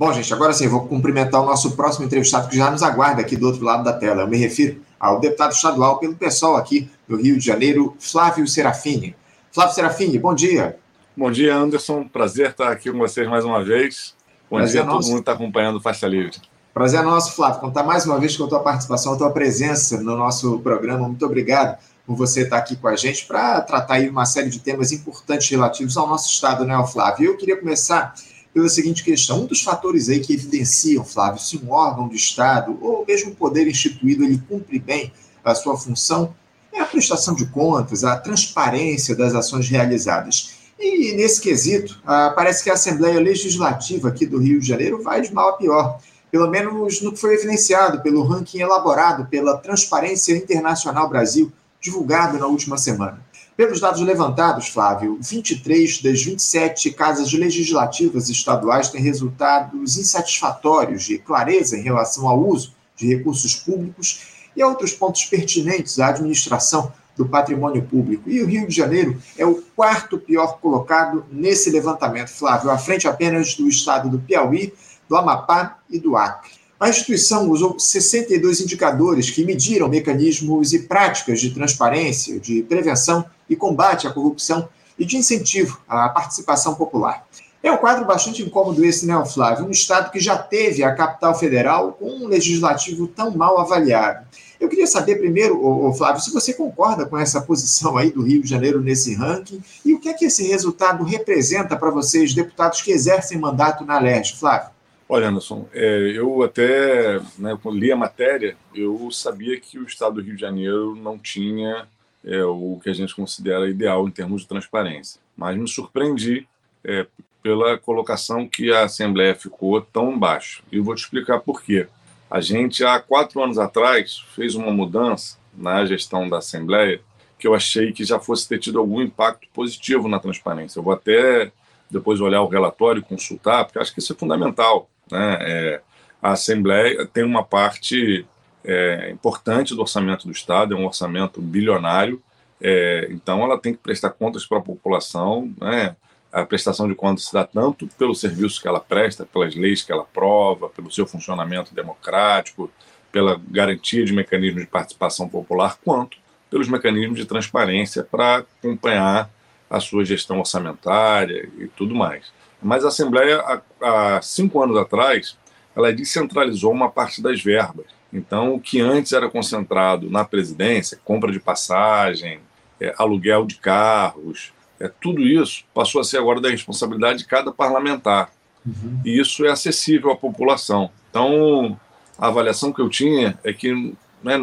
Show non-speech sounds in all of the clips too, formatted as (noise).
Bom, gente, agora sim, vou cumprimentar o nosso próximo entrevistado que já nos aguarda aqui do outro lado da tela. Eu me refiro ao deputado estadual pelo pessoal aqui do Rio de Janeiro, Flávio Serafini. Flávio Serafini, bom dia. Bom dia, Anderson. Prazer estar aqui com vocês mais uma vez. Bom Prazer dia a todo mundo que está acompanhando o Faixa Livre. Prazer é nosso, Flávio, contar mais uma vez com a tua participação, a tua presença no nosso programa. Muito obrigado por você estar aqui com a gente para tratar aí uma série de temas importantes relativos ao nosso Estado, né, Flávio? Eu queria começar pela seguinte questão. Um dos fatores aí que evidenciam, Flávio, se um órgão do Estado ou mesmo um poder instituído ele cumpre bem a sua função é a prestação de contas, a transparência das ações realizadas. E nesse quesito, ah, parece que a Assembleia Legislativa aqui do Rio de Janeiro vai de mal a pior, pelo menos no que foi evidenciado pelo ranking elaborado pela Transparência Internacional Brasil, divulgado na última semana. Pelos dados levantados, Flávio, 23 das 27 casas legislativas estaduais têm resultados insatisfatórios de clareza em relação ao uso de recursos públicos e a outros pontos pertinentes à administração do patrimônio público. E o Rio de Janeiro é o quarto pior colocado nesse levantamento, Flávio, à frente apenas do estado do Piauí, do Amapá e do Acre. A instituição usou 62 indicadores que mediram mecanismos e práticas de transparência, de prevenção e combate à corrupção e de incentivo à participação popular. É um quadro bastante incômodo esse, né, Flávio? Um Estado que já teve a capital federal com um legislativo tão mal avaliado. Eu queria saber primeiro, Flávio, se você concorda com essa posição aí do Rio de Janeiro nesse ranking e o que é que esse resultado representa para vocês, deputados que exercem mandato na LERJ, Flávio? Olha, Anderson, é, eu até, né, quando li a matéria, eu sabia que o Estado do Rio de Janeiro não tinha é, o que a gente considera ideal em termos de transparência. Mas me surpreendi é, pela colocação que a Assembleia ficou tão baixo. E eu vou te explicar por quê. A gente, há quatro anos atrás, fez uma mudança na gestão da Assembleia que eu achei que já fosse ter tido algum impacto positivo na transparência. Eu vou até depois olhar o relatório e consultar, porque acho que isso é fundamental. Né? É, a Assembleia tem uma parte é, importante do orçamento do Estado, é um orçamento bilionário, é, então ela tem que prestar contas para a população, né? a prestação de contas se dá tanto pelos serviços que ela presta, pelas leis que ela aprova, pelo seu funcionamento democrático, pela garantia de mecanismos de participação popular, quanto pelos mecanismos de transparência para acompanhar a sua gestão orçamentária e tudo mais. Mas a Assembleia, há, há cinco anos atrás, ela descentralizou uma parte das verbas. Então, o que antes era concentrado na presidência, compra de passagem, é, aluguel de carros, é, tudo isso passou a ser agora da responsabilidade de cada parlamentar. Uhum. E isso é acessível à população. Então, a avaliação que eu tinha é que né,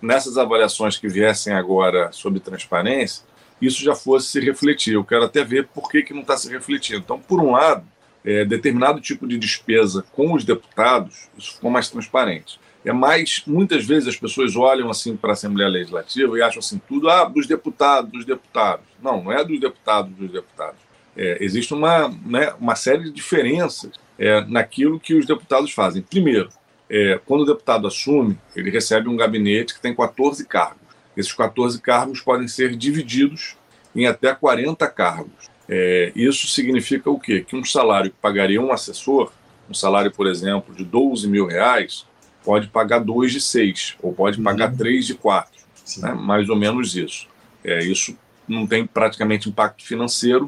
nessas avaliações que viessem agora sobre transparência, isso já fosse se refletir. Eu quero até ver por que, que não está se refletindo. Então, por um lado, é, determinado tipo de despesa com os deputados, isso ficou mais transparente. É mais, muitas vezes as pessoas olham assim para a Assembleia Legislativa e acham assim, tudo ah, dos deputados, dos deputados. Não, não é dos deputados, dos deputados. É, existe uma, né, uma série de diferenças é, naquilo que os deputados fazem. Primeiro, é, quando o deputado assume, ele recebe um gabinete que tem 14 cargos. Esses 14 cargos podem ser divididos em até 40 cargos. É, isso significa o quê? Que um salário que pagaria um assessor, um salário, por exemplo, de 12 mil reais, pode pagar dois de seis, ou pode pagar uhum. três de quatro. Né? Mais ou menos isso. É, isso não tem praticamente impacto financeiro,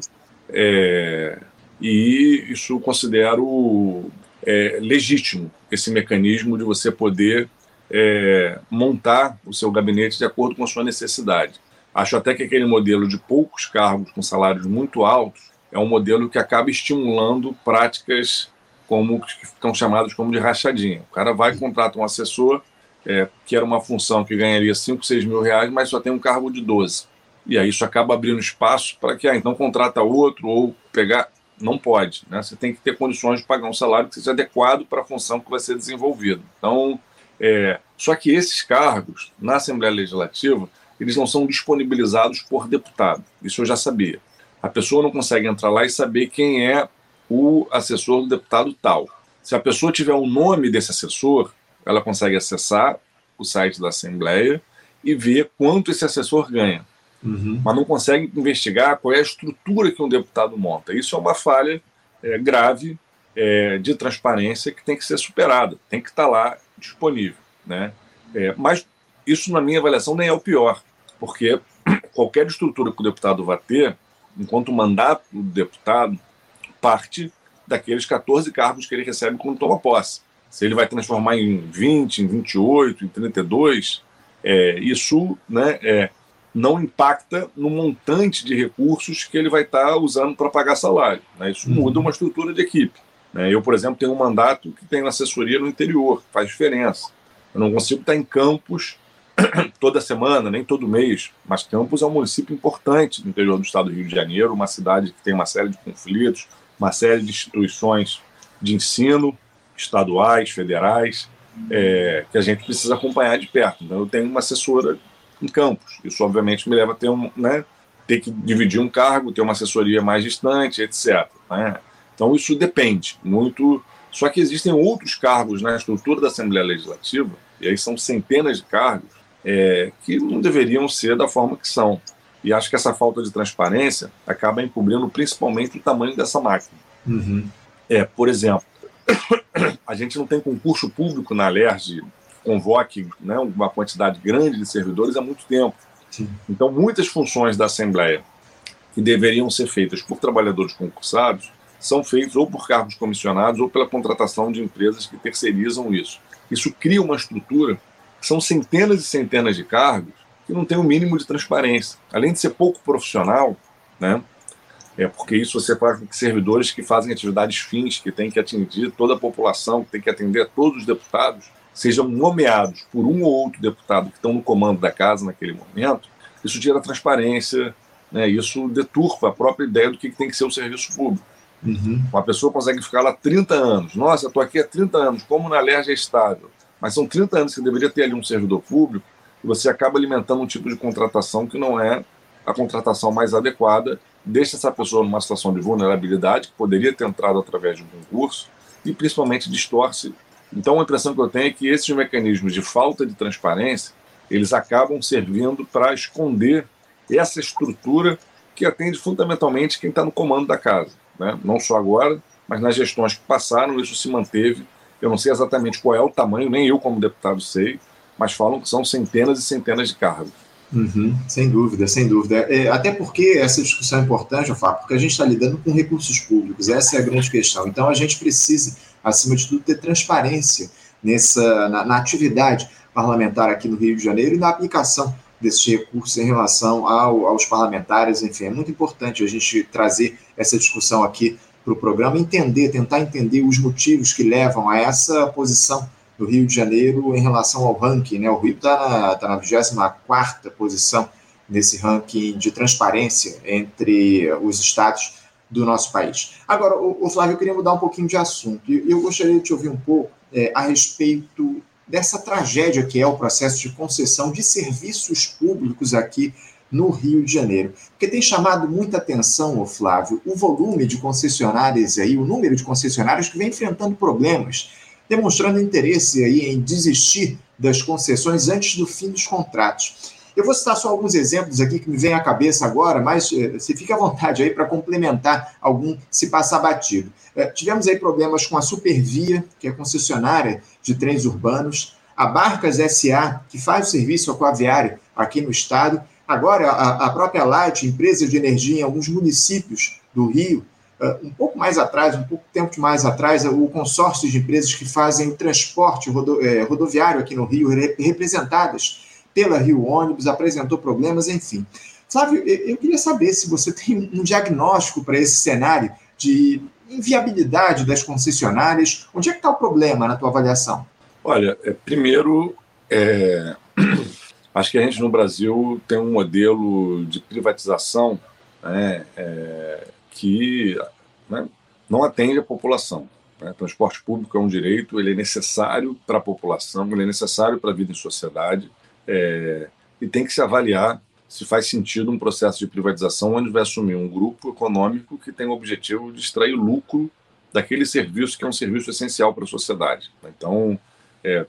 é, e isso eu considero é, legítimo, esse mecanismo de você poder é, montar o seu gabinete de acordo com a sua necessidade. Acho até que aquele modelo de poucos cargos com salários muito altos é um modelo que acaba estimulando práticas como que estão chamadas como de rachadinha. O cara vai contrata um assessor é, que era uma função que ganharia 5, 6 mil reais, mas só tem um cargo de 12. E aí isso acaba abrindo espaço para que, ah, então contrata outro ou pegar. Não pode, né? Você tem que ter condições de pagar um salário que seja adequado para a função que vai ser desenvolvida. Então, é, só que esses cargos, na Assembleia Legislativa, eles não são disponibilizados por deputado. Isso eu já sabia. A pessoa não consegue entrar lá e saber quem é o assessor do deputado tal. Se a pessoa tiver o nome desse assessor, ela consegue acessar o site da Assembleia e ver quanto esse assessor ganha. Uhum. Mas não consegue investigar qual é a estrutura que um deputado monta. Isso é uma falha é, grave é, de transparência que tem que ser superada, tem que estar lá disponível. Né? É, mas isso, na minha avaliação, nem é o pior, porque (clears throat) qualquer estrutura que o deputado vá ter, enquanto o mandato do deputado parte daqueles 14 cargos que ele recebe quando toma posse. Se ele vai transformar em 20, em 28, em 32, é, isso né, é, não impacta no montante de recursos que ele vai estar usando para pagar salário. Né? Isso uhum. muda uma estrutura de equipe. Né? Eu, por exemplo, tenho um mandato que tem assessoria no interior, faz diferença. Eu não consigo estar em Campos (clears throat) toda semana, nem todo mês, mas Campos é um município importante no interior do estado do Rio de Janeiro, uma cidade que tem uma série de conflitos, uma série de instituições de ensino, estaduais, federais, é, que a gente precisa acompanhar de perto. Então, eu tenho uma assessora em Campos. Isso, obviamente, me leva a ter, um, né, ter que dividir um cargo, ter uma assessoria mais distante, etc. Né? Então, isso depende muito. Só que existem outros cargos na estrutura da Assembleia Legislativa, e aí são centenas de cargos, é, que não deveriam ser da forma que são. E acho que essa falta de transparência acaba encobrindo principalmente o tamanho dessa máquina. Uhum. É, por exemplo, (coughs) a gente não tem concurso público na LERJ convoque né, uma quantidade grande de servidores há muito tempo. Sim. Então, muitas funções da Assembleia que deveriam ser feitas por trabalhadores concursados são feitas ou por cargos comissionados ou pela contratação de empresas que terceirizam isso. Isso cria uma estrutura que são centenas e centenas de cargos que não tem o um mínimo de transparência. Além de ser pouco profissional, né, é porque isso você faz com que servidores que fazem atividades fins, que têm que atingir toda a população, que têm que atender a todos os deputados, sejam nomeados por um ou outro deputado que estão no comando da casa naquele momento, isso tira transparência, né? isso deturpa a própria ideia do que tem que ser o serviço público. Uhum. Uma pessoa consegue ficar lá 30 anos. Nossa, estou aqui há 30 anos, como na LERJ é estável. Mas são 30 anos que deveria ter ali um servidor público e você acaba alimentando um tipo de contratação que não é a contratação mais adequada, deixa essa pessoa numa situação de vulnerabilidade, que poderia ter entrado através de um concurso, e principalmente distorce então, a impressão que eu tenho é que esses mecanismos de falta de transparência, eles acabam servindo para esconder essa estrutura que atende fundamentalmente quem está no comando da casa. Né? Não só agora, mas nas gestões que passaram, isso se manteve. Eu não sei exatamente qual é o tamanho, nem eu como deputado sei, mas falam que são centenas e centenas de cargos. Uhum, sem dúvida, sem dúvida. É, até porque essa discussão é importante, Fábio, porque a gente está lidando com recursos públicos, essa é a grande questão. Então a gente precisa acima de tudo, ter transparência nessa, na, na atividade parlamentar aqui no Rio de Janeiro e na aplicação desses recursos em relação ao, aos parlamentares, enfim, é muito importante a gente trazer essa discussão aqui para o programa, entender, tentar entender os motivos que levam a essa posição do Rio de Janeiro em relação ao ranking, né? O Rio está na, tá na 24 posição nesse ranking de transparência entre os estados do nosso país. Agora, o, Flávio, eu queria mudar um pouquinho de assunto. E eu gostaria de te ouvir um pouco é, a respeito dessa tragédia que é o processo de concessão de serviços públicos aqui no Rio de Janeiro. Porque tem chamado muita atenção, o Flávio, o volume de concessionárias aí, o número de concessionários que vem enfrentando problemas, demonstrando interesse aí em desistir das concessões antes do fim dos contratos. Eu vou citar só alguns exemplos aqui que me vêm à cabeça agora, mas eh, você fica à vontade aí para complementar algum se passar batido. Eh, tivemos aí problemas com a Supervia, que é concessionária de trens urbanos, a Barcas SA, que faz o serviço aquaviário aqui no estado, agora a, a própria Light, empresa de energia em alguns municípios do Rio, Uh, um pouco mais atrás, um pouco tempo mais atrás, o consórcio de empresas que fazem o transporte rodo, eh, rodoviário aqui no Rio, representadas pela Rio Ônibus, apresentou problemas, enfim. Flávio, eu queria saber se você tem um diagnóstico para esse cenário de inviabilidade das concessionárias. Onde é que está o problema na tua avaliação? Olha, é, primeiro, é, (clears throat) acho que a gente no Brasil tem um modelo de privatização né, é, que né, não atende a população. Né? Transporte público é um direito, ele é necessário para a população, ele é necessário para a vida em sociedade. É, e tem que se avaliar se faz sentido um processo de privatização onde vai assumir um grupo econômico que tem o objetivo de extrair lucro daquele serviço que é um serviço essencial para a sociedade. Então, é,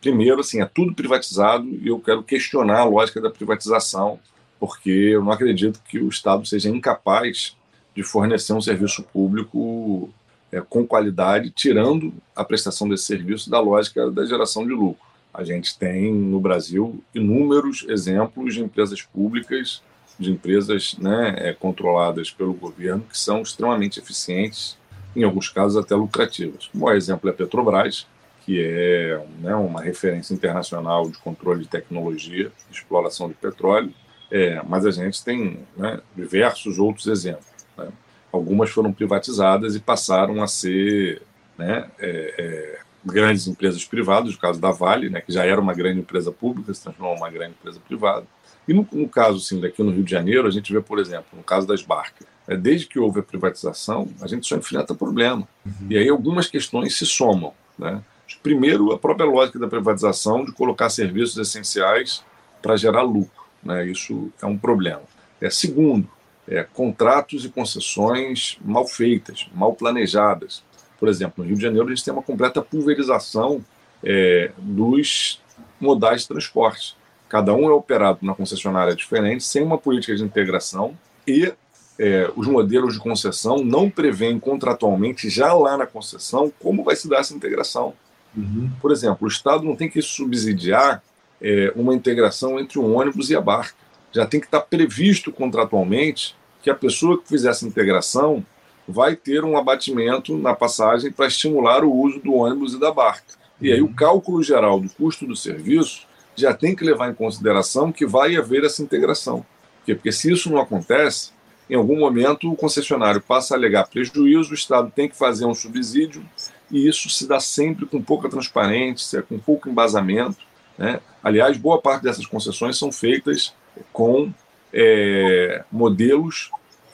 primeiro, assim, é tudo privatizado e eu quero questionar a lógica da privatização, porque eu não acredito que o Estado seja incapaz de fornecer um serviço público é, com qualidade, tirando a prestação desse serviço da lógica da geração de lucro. A gente tem no Brasil inúmeros exemplos de empresas públicas, de empresas né, é, controladas pelo governo, que são extremamente eficientes, em alguns casos até lucrativas. Um exemplo é a Petrobras, que é né, uma referência internacional de controle de tecnologia, de exploração de petróleo, é, mas a gente tem né, diversos outros exemplos. Né? Algumas foram privatizadas e passaram a ser né, é, é, grandes empresas privadas, no caso da Vale, né, que já era uma grande empresa pública, se transformou em uma grande empresa privada. E no, no caso assim, daqui no Rio de Janeiro, a gente vê, por exemplo, no caso das barcas, é, desde que houve a privatização, a gente só enfrenta problema. Uhum. E aí algumas questões se somam. Né? Primeiro, a própria lógica da privatização de colocar serviços essenciais para gerar lucro. Né? Isso é um problema. É, segundo, é, contratos e concessões mal feitas, mal planejadas. Por exemplo, no Rio de Janeiro, a gente tem uma completa pulverização é, dos modais de transporte. Cada um é operado na concessionária diferente, sem uma política de integração e é, os modelos de concessão não prevêem contratualmente, já lá na concessão, como vai se dar essa integração. Uhum. Por exemplo, o Estado não tem que subsidiar é, uma integração entre o ônibus e a barca. Já tem que estar previsto contratualmente que a pessoa que fizer essa integração vai ter um abatimento na passagem para estimular o uso do ônibus e da barca. E aí o uhum. cálculo geral do custo do serviço já tem que levar em consideração que vai haver essa integração. Por quê? Porque se isso não acontece, em algum momento o concessionário passa a alegar prejuízo, o Estado tem que fazer um subsídio, e isso se dá sempre com pouca transparência, com pouco embasamento. Né? Aliás, boa parte dessas concessões são feitas com é, modelos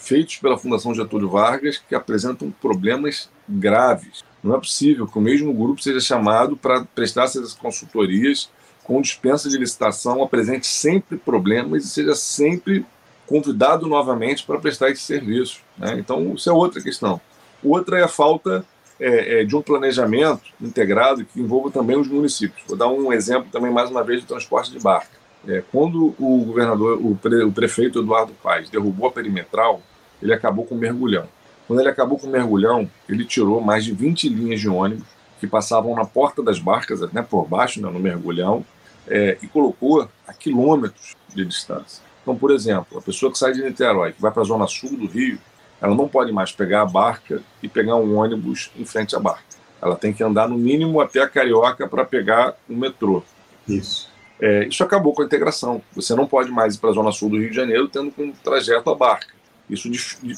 feitos pela Fundação Getúlio Vargas que apresentam problemas graves. Não é possível que o mesmo grupo seja chamado para prestar essas consultorias com dispensa de licitação, apresente sempre problemas e seja sempre convidado novamente para prestar esse serviço. Né? Então, isso é outra questão. Outra é a falta é, é, de um planejamento integrado que envolva também os municípios. Vou dar um exemplo também, mais uma vez, do transporte de barca. É, quando o governador, o, pre, o prefeito Eduardo Paes derrubou a perimetral, ele acabou com o mergulhão. Quando ele acabou com o mergulhão, ele tirou mais de 20 linhas de ônibus que passavam na porta das barcas, né, por baixo, né, no mergulhão, é, e colocou a quilômetros de distância. Então, por exemplo, a pessoa que sai de Niterói, que vai para a zona sul do Rio, ela não pode mais pegar a barca e pegar um ônibus em frente à barca. Ela tem que andar no mínimo até a Carioca para pegar o metrô. Isso. É, isso acabou com a integração. Você não pode mais ir para a zona sul do Rio de Janeiro tendo um trajeto a barca. Isso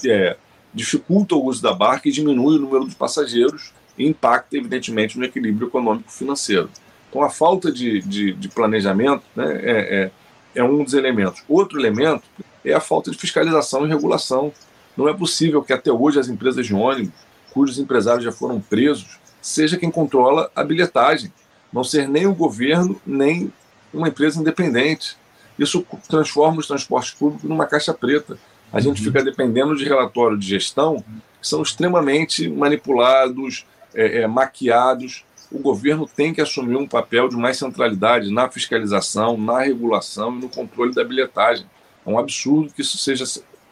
é, dificulta o uso da barca e diminui o número de passageiros e impacta, evidentemente, no equilíbrio econômico-financeiro. Então, a falta de, de, de planejamento né, é, é, é um dos elementos. Outro elemento é a falta de fiscalização e regulação não é possível que até hoje as empresas de ônibus, cujos empresários já foram presos, seja quem controla a bilhetagem, não ser nem o governo, nem uma empresa independente. Isso transforma os transportes públicos numa caixa preta. A gente uhum. fica dependendo de relatórios de gestão que são extremamente manipulados, é, é, maquiados. O governo tem que assumir um papel de mais centralidade na fiscalização, na regulação e no controle da bilhetagem. É um absurdo que isso seja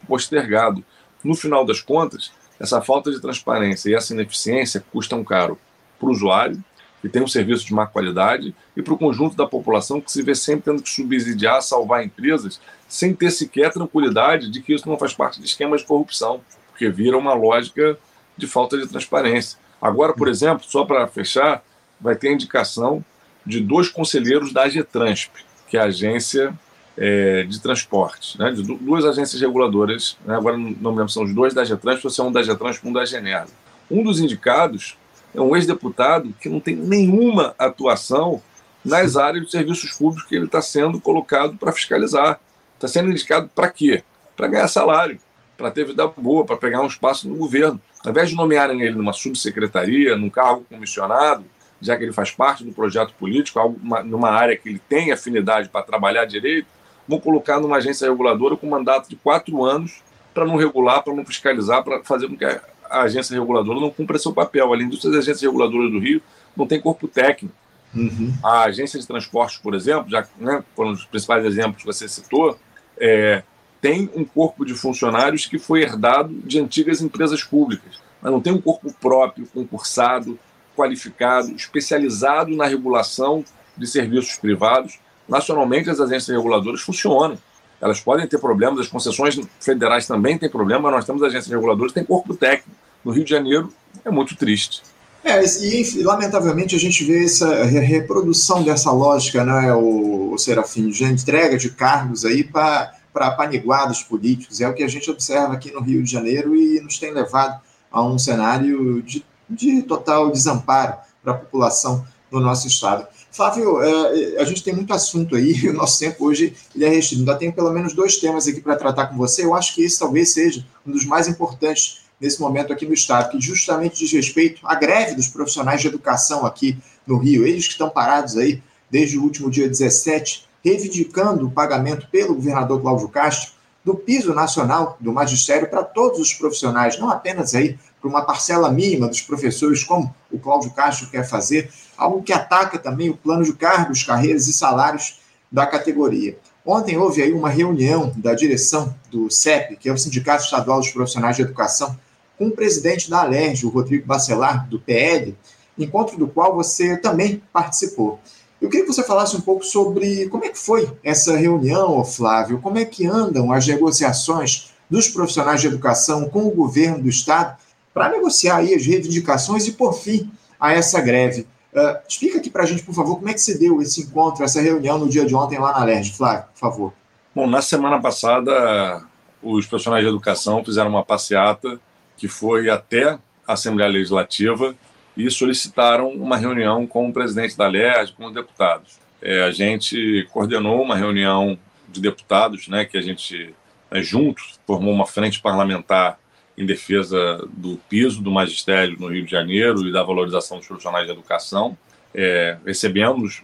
postergado. No final das contas, essa falta de transparência e essa ineficiência custam caro para o usuário, que tem um serviço de má qualidade, e para o conjunto da população que se vê sempre tendo que subsidiar, salvar empresas, sem ter sequer tranquilidade de que isso não faz parte de esquemas de corrupção, porque vira uma lógica de falta de transparência. Agora, por exemplo, só para fechar, vai ter indicação de dois conselheiros da AGETRANSP, que é a agência é, de transportes, né, de duas agências reguladoras, né, agora não me lembro, são os dois da Getrans, você é um da Getrans e um da General. Um dos indicados é um ex-deputado que não tem nenhuma atuação nas áreas de serviços públicos que ele está sendo colocado para fiscalizar. Está sendo indicado para quê? Para ganhar salário, para ter vida boa, para pegar um espaço no governo. Ao invés de nomearem ele numa subsecretaria, num cargo comissionado, já que ele faz parte do projeto político, numa área que ele tem afinidade para trabalhar direito, vão colocar numa agência reguladora com mandato de quatro anos para não regular, para não fiscalizar, para fazer com que a agência reguladora não cumpra seu papel. Além disso, as agências reguladoras do Rio não têm corpo técnico. Uhum. A agência de transporte, por exemplo, já né, foram os principais exemplos que você citou, é, tem um corpo de funcionários que foi herdado de antigas empresas públicas. mas não tem um corpo próprio, concursado, qualificado, especializado na regulação de serviços privados. Nacionalmente, as agências reguladoras funcionam. Elas podem ter problemas, as concessões federais também têm problema, mas nós temos agências reguladoras que têm corpo técnico. No Rio de Janeiro, é muito triste. É, e lamentavelmente a gente vê essa reprodução dessa lógica, né, o, o Serafim, de entrega de cargos aí para apaniguados políticos. É o que a gente observa aqui no Rio de Janeiro e nos tem levado a um cenário de, de total desamparo para a população do nosso estado. Flávio, é, a gente tem muito assunto aí, (laughs) o nosso tempo hoje ele é restrito. Ainda tem pelo menos dois temas aqui para tratar com você. Eu acho que esse talvez seja um dos mais importantes nesse momento aqui no Estado, que justamente diz respeito à greve dos profissionais de educação aqui no Rio. Eles que estão parados aí desde o último dia 17, reivindicando o pagamento pelo governador Cláudio Castro do piso nacional do magistério para todos os profissionais, não apenas aí para uma parcela mínima dos professores, como o Cláudio Castro quer fazer, algo que ataca também o plano de cargos, carreiras e salários da categoria. Ontem houve aí uma reunião da direção do CEP, que é o Sindicato Estadual dos Profissionais de Educação, com o presidente da Alerj, o Rodrigo Bacelar, do PL, encontro do qual você também participou. Eu queria que você falasse um pouco sobre como é que foi essa reunião, Flávio, como é que andam as negociações dos profissionais de educação com o governo do Estado para negociar aí as reivindicações e por fim a essa greve. Uh, explica aqui para a gente, por favor, como é que se deu esse encontro, essa reunião no dia de ontem lá na LERJ, Flávio, por favor. Bom, na semana passada, os profissionais de educação fizeram uma passeata que foi até a Assembleia Legislativa e solicitaram uma reunião com o presidente da LERJ, com os deputados. É, a gente coordenou uma reunião de deputados, né, que a gente, né, juntos, formou uma frente parlamentar em defesa do piso do magistério no Rio de Janeiro e da valorização dos profissionais de educação. É, recebemos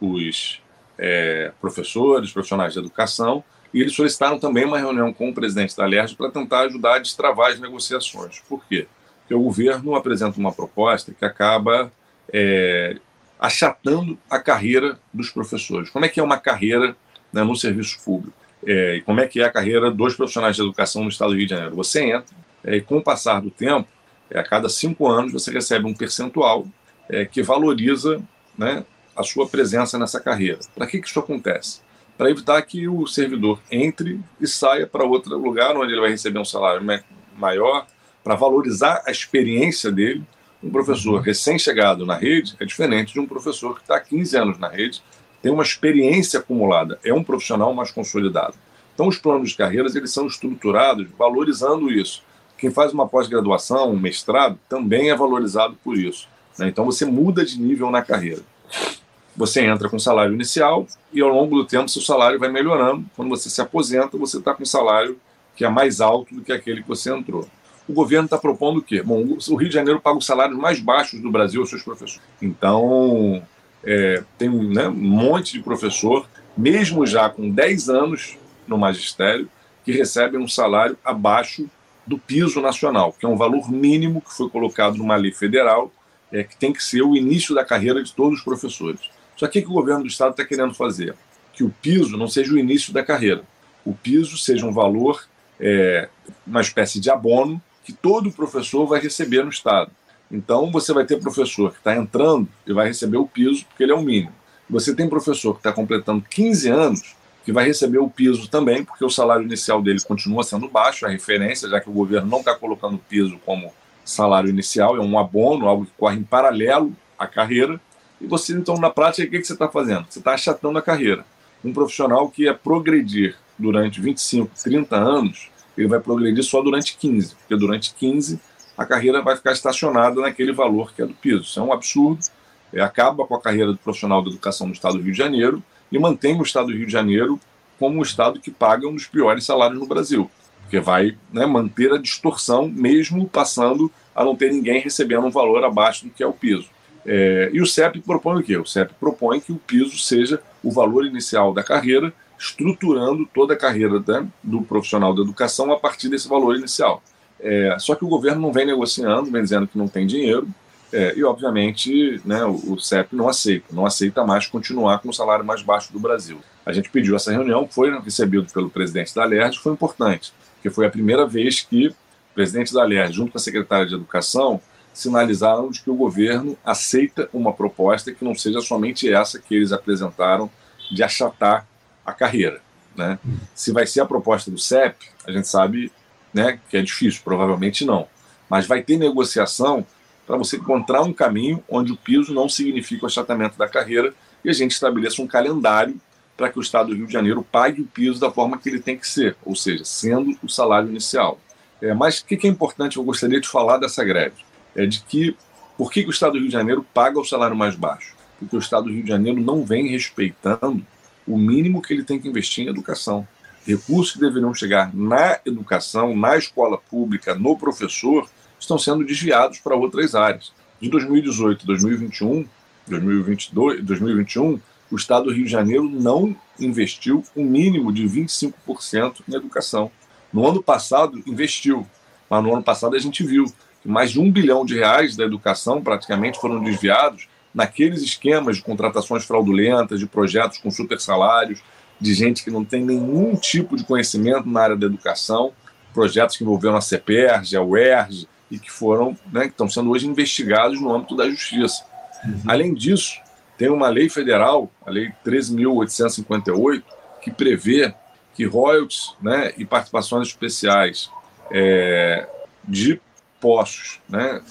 os é, professores, profissionais de educação, e eles solicitaram também uma reunião com o presidente da LERJ para tentar ajudar a destravar as negociações. Por quê? Porque o governo apresenta uma proposta que acaba é, achatando a carreira dos professores. Como é que é uma carreira né, no serviço público? É, como é que é a carreira dos profissionais de educação no estado do Rio de Janeiro? Você entra é, e, com o passar do tempo, é, a cada cinco anos, você recebe um percentual é, que valoriza né, a sua presença nessa carreira. Para que, que isso acontece? Para evitar que o servidor entre e saia para outro lugar onde ele vai receber um salário maior, para valorizar a experiência dele. Um professor uhum. recém-chegado na rede é diferente de um professor que está há 15 anos na rede, tem uma experiência acumulada, é um profissional mais consolidado. Então, os planos de carreiras eles são estruturados valorizando isso. Quem faz uma pós-graduação, um mestrado, também é valorizado por isso. Né? Então, você muda de nível na carreira. Você entra com salário inicial e ao longo do tempo seu salário vai melhorando. Quando você se aposenta, você está com um salário que é mais alto do que aquele que você entrou. O governo está propondo o quê? Bom, o Rio de Janeiro paga os salários mais baixos do Brasil aos seus professores. Então, é, tem né, um monte de professor, mesmo já com 10 anos no magistério, que recebem um salário abaixo do piso nacional, que é um valor mínimo que foi colocado numa lei federal, é, que tem que ser o início da carreira de todos os professores. Só que o que o governo do Estado está querendo fazer? Que o piso não seja o início da carreira. O piso seja um valor, é, uma espécie de abono, que todo professor vai receber no Estado. Então, você vai ter professor que está entrando e vai receber o piso, porque ele é o mínimo. Você tem professor que está completando 15 anos, que vai receber o piso também, porque o salário inicial dele continua sendo baixo, a referência, já que o governo não está colocando o piso como salário inicial, é um abono, algo que corre em paralelo à carreira. E você, então, na prática, o que, que você está fazendo? Você está achatando a carreira. Um profissional que ia progredir durante 25, 30 anos, ele vai progredir só durante 15, porque durante 15 a carreira vai ficar estacionada naquele valor que é do piso. Isso é um absurdo, é, acaba com a carreira do profissional da educação no estado do Rio de Janeiro e mantém o estado do Rio de Janeiro como um estado que paga um dos piores salários no Brasil, porque vai né, manter a distorção, mesmo passando a não ter ninguém recebendo um valor abaixo do que é o piso. É, e o CEP propõe o quê? O CEP propõe que o piso seja o valor inicial da carreira, estruturando toda a carreira né, do profissional da educação a partir desse valor inicial. É, só que o governo não vem negociando, vem dizendo que não tem dinheiro, é, e obviamente né, o, o CEP não aceita, não aceita mais continuar com o salário mais baixo do Brasil. A gente pediu essa reunião, foi recebido pelo presidente da LERJ, foi importante, porque foi a primeira vez que o presidente da LER, junto com a secretária de Educação, sinalizaram de que o governo aceita uma proposta que não seja somente essa que eles apresentaram de achatar a carreira. Né? Se vai ser a proposta do CEP, a gente sabe né, que é difícil, provavelmente não. Mas vai ter negociação para você encontrar um caminho onde o piso não significa o achatamento da carreira e a gente estabeleça um calendário para que o Estado do Rio de Janeiro pague o piso da forma que ele tem que ser, ou seja, sendo o salário inicial. É, mas o que é importante, eu gostaria de falar dessa greve, é de que por que, que o Estado do Rio de Janeiro paga o salário mais baixo? Porque o Estado do Rio de Janeiro não vem respeitando o mínimo que ele tem que investir em educação. Recursos que deveriam chegar na educação, na escola pública, no professor, estão sendo desviados para outras áreas. De 2018 a 2021, 2022, 2021, o Estado do Rio de Janeiro não investiu um mínimo de 25% em educação. No ano passado, investiu, mas no ano passado a gente viu mais de um bilhão de reais da educação praticamente foram desviados naqueles esquemas de contratações fraudulentas, de projetos com super salários, de gente que não tem nenhum tipo de conhecimento na área da educação, projetos que envolveram a CEPERG, a UERJ, e que foram, né, que estão sendo hoje investigados no âmbito da justiça. Uhum. Além disso, tem uma lei federal, a Lei 13.858, que prevê que royalties né, e participações especiais é, de postos né,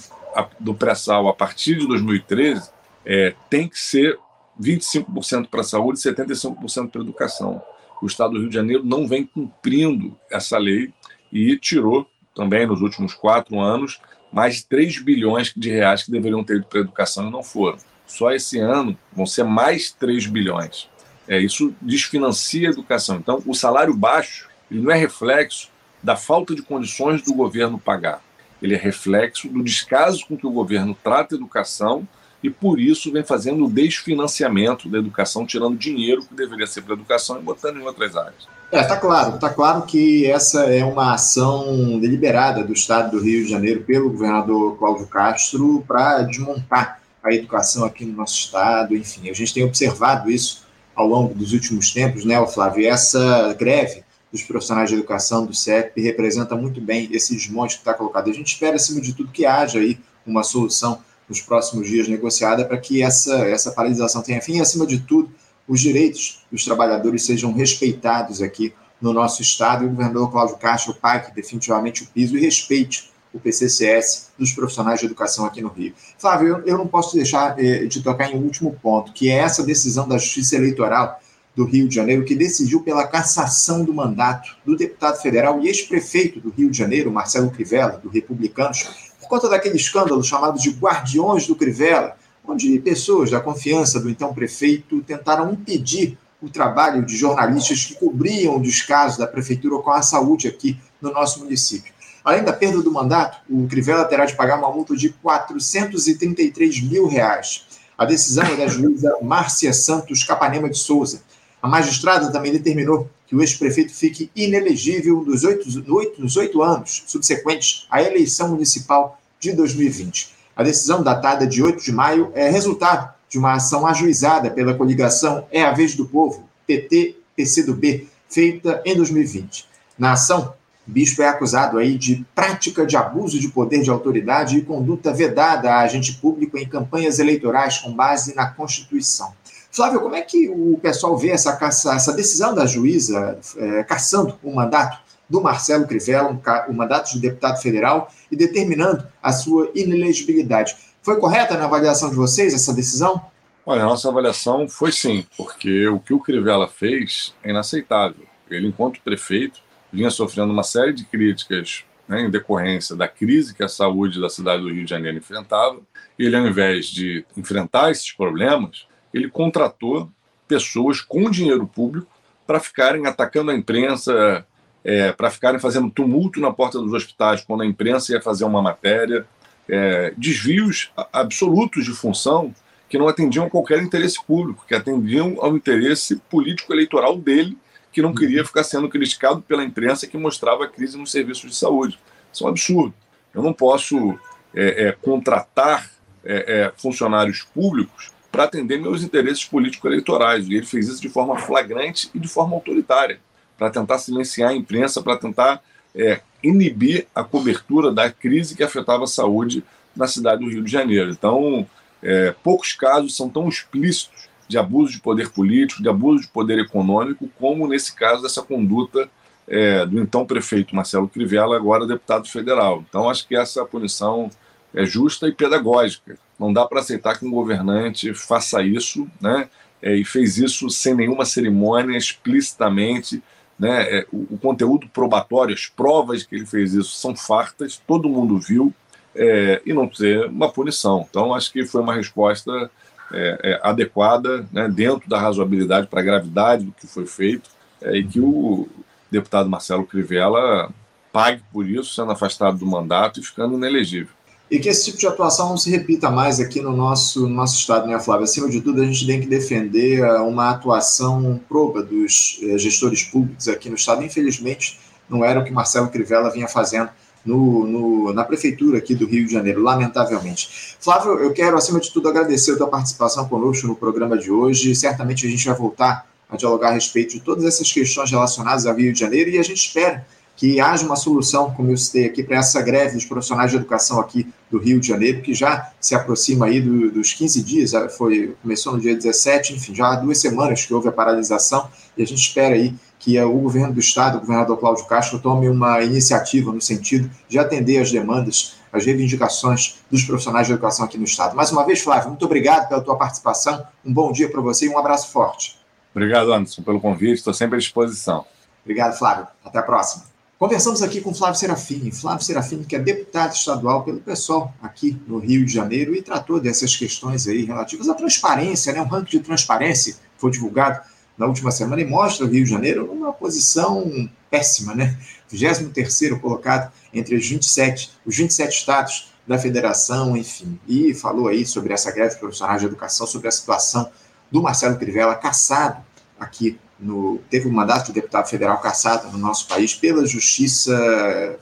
do pré-sal a partir de 2013 é, tem que ser 25% para a saúde e 75% para a educação. O Estado do Rio de Janeiro não vem cumprindo essa lei e tirou também nos últimos quatro anos mais de 3 bilhões de reais que deveriam ter ido para a educação e não foram. Só esse ano vão ser mais 3 bilhões. É, isso desfinancia a educação. Então, o salário baixo ele não é reflexo da falta de condições do governo pagar. Ele é reflexo do descaso com que o governo trata a educação e por isso vem fazendo o desfinanciamento da educação, tirando dinheiro que deveria ser para a educação e botando em outras áreas. É, tá claro, tá claro que essa é uma ação deliberada do Estado do Rio de Janeiro pelo governador Cláudio Castro para desmontar a educação aqui no nosso estado, enfim, a gente tem observado isso ao longo dos últimos tempos, né, Flávio? Essa greve dos profissionais de educação do CEP representa muito bem esse desmonte que está colocado. A gente espera, acima de tudo, que haja aí uma solução nos próximos dias negociada para que essa, essa paralisação tenha fim e, acima de tudo, os direitos dos trabalhadores sejam respeitados aqui no nosso Estado e o governador Cláudio Castro pague definitivamente o piso e respeite o PCCS dos profissionais de educação aqui no Rio. Flávio, eu, eu não posso deixar eh, de tocar em um último ponto, que é essa decisão da Justiça Eleitoral do Rio de Janeiro, que decidiu pela cassação do mandato do deputado federal e ex-prefeito do Rio de Janeiro, Marcelo Crivella, do Republicanos, conta daquele escândalo chamado de Guardiões do Crivella, onde pessoas da confiança do então prefeito tentaram impedir o trabalho de jornalistas que cobriam o descaso da prefeitura com a saúde aqui no nosso município. Além da perda do mandato, o Crivella terá de pagar uma multa de 433 mil reais. A decisão é da juíza Márcia Santos Capanema de Souza. A magistrada também determinou que o ex-prefeito fique inelegível nos oito, nos oito anos subsequentes à eleição municipal de 2020. A decisão datada de 8 de maio é resultado de uma ação ajuizada pela coligação É a Vez do Povo, PT-PCdoB, feita em 2020. Na ação, o bispo é acusado aí de prática de abuso de poder de autoridade e conduta vedada a agente público em campanhas eleitorais com base na Constituição. Flávio, como é que o pessoal vê essa, essa decisão da juíza é, caçando o mandato do Marcelo Crivella, um, mandato de deputado federal, e determinando a sua inelegibilidade. Foi correta na avaliação de vocês essa decisão? Olha, a nossa avaliação foi sim, porque o que o Crivella fez é inaceitável. Ele, enquanto prefeito, vinha sofrendo uma série de críticas né, em decorrência da crise que a saúde da cidade do Rio de Janeiro enfrentava. Ele, ao invés de enfrentar esses problemas, ele contratou pessoas com dinheiro público para ficarem atacando a imprensa, é, para ficarem fazendo tumulto na porta dos hospitais quando a imprensa ia fazer uma matéria, é, desvios absolutos de função que não atendiam a qualquer interesse público, que atendiam ao interesse político-eleitoral dele, que não queria ficar sendo criticado pela imprensa que mostrava a crise nos serviços de saúde. Isso é um absurdo. Eu não posso é, é contratar é, é, funcionários públicos para atender meus interesses político-eleitorais. E ele fez isso de forma flagrante e de forma autoritária para tentar silenciar a imprensa, para tentar é, inibir a cobertura da crise que afetava a saúde na cidade do Rio de Janeiro. Então, é, poucos casos são tão explícitos de abuso de poder político, de abuso de poder econômico, como nesse caso dessa conduta é, do então prefeito Marcelo Crivella, agora deputado federal. Então, acho que essa punição é justa e pedagógica. Não dá para aceitar que um governante faça isso, né? É, e fez isso sem nenhuma cerimônia, explicitamente. Né? É, o, o, conteúdo probatório, as provas que ele fez isso são fartas, todo mundo viu, é, e não ter uma punição. Então, acho que foi uma resposta é, é, adequada, né, dentro da razoabilidade para a gravidade do que foi feito, é, e que o deputado Marcelo Crivella pague por isso, sendo afastado do mandato e ficando inelegível. E que esse tipo de atuação não se repita mais aqui no nosso, no nosso estado, né, Flávio? Acima de tudo, a gente tem que defender uh, uma atuação proba dos uh, gestores públicos aqui no estado. Infelizmente, não era o que Marcelo Crivella vinha fazendo no, no, na prefeitura aqui do Rio de Janeiro, lamentavelmente. Flávio, eu quero, acima de tudo, agradecer a tua participação conosco no programa de hoje. Certamente a gente vai voltar a dialogar a respeito de todas essas questões relacionadas ao Rio de Janeiro e a gente espera que haja uma solução, como eu citei aqui, para essa greve dos profissionais de educação aqui do Rio de Janeiro, que já se aproxima aí do, dos 15 dias, foi, começou no dia 17, enfim, já há duas semanas que houve a paralisação, e a gente espera aí que o governo do Estado, o governador Cláudio Castro, tome uma iniciativa no sentido de atender as demandas, as reivindicações dos profissionais de educação aqui no Estado. Mais uma vez, Flávio, muito obrigado pela tua participação, um bom dia para você e um abraço forte. Obrigado, Anderson, pelo convite, estou sempre à disposição. Obrigado, Flávio. Até a próxima. Conversamos aqui com Flávio Serafini. Flávio Serafini, que é deputado estadual pelo PSOL aqui no Rio de Janeiro e tratou dessas questões aí relativas à transparência, né? Um ranking de transparência foi divulgado na última semana e mostra o Rio de Janeiro numa posição péssima, né? 23 colocado entre os 27, os 27 estados da federação, enfim. E falou aí sobre essa greve profissional de educação, sobre a situação do Marcelo Crivella, caçado aqui no, teve um mandato de deputado federal caçado no nosso país pela justiça,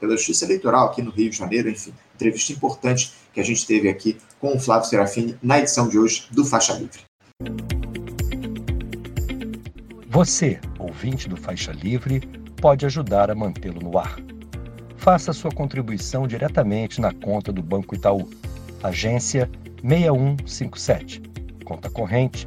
pela justiça eleitoral aqui no Rio de Janeiro, enfim, entrevista importante que a gente teve aqui com o Flávio Serafini na edição de hoje do Faixa Livre. Você, ouvinte do Faixa Livre, pode ajudar a mantê-lo no ar. Faça sua contribuição diretamente na conta do Banco Itaú, agência 6157, conta corrente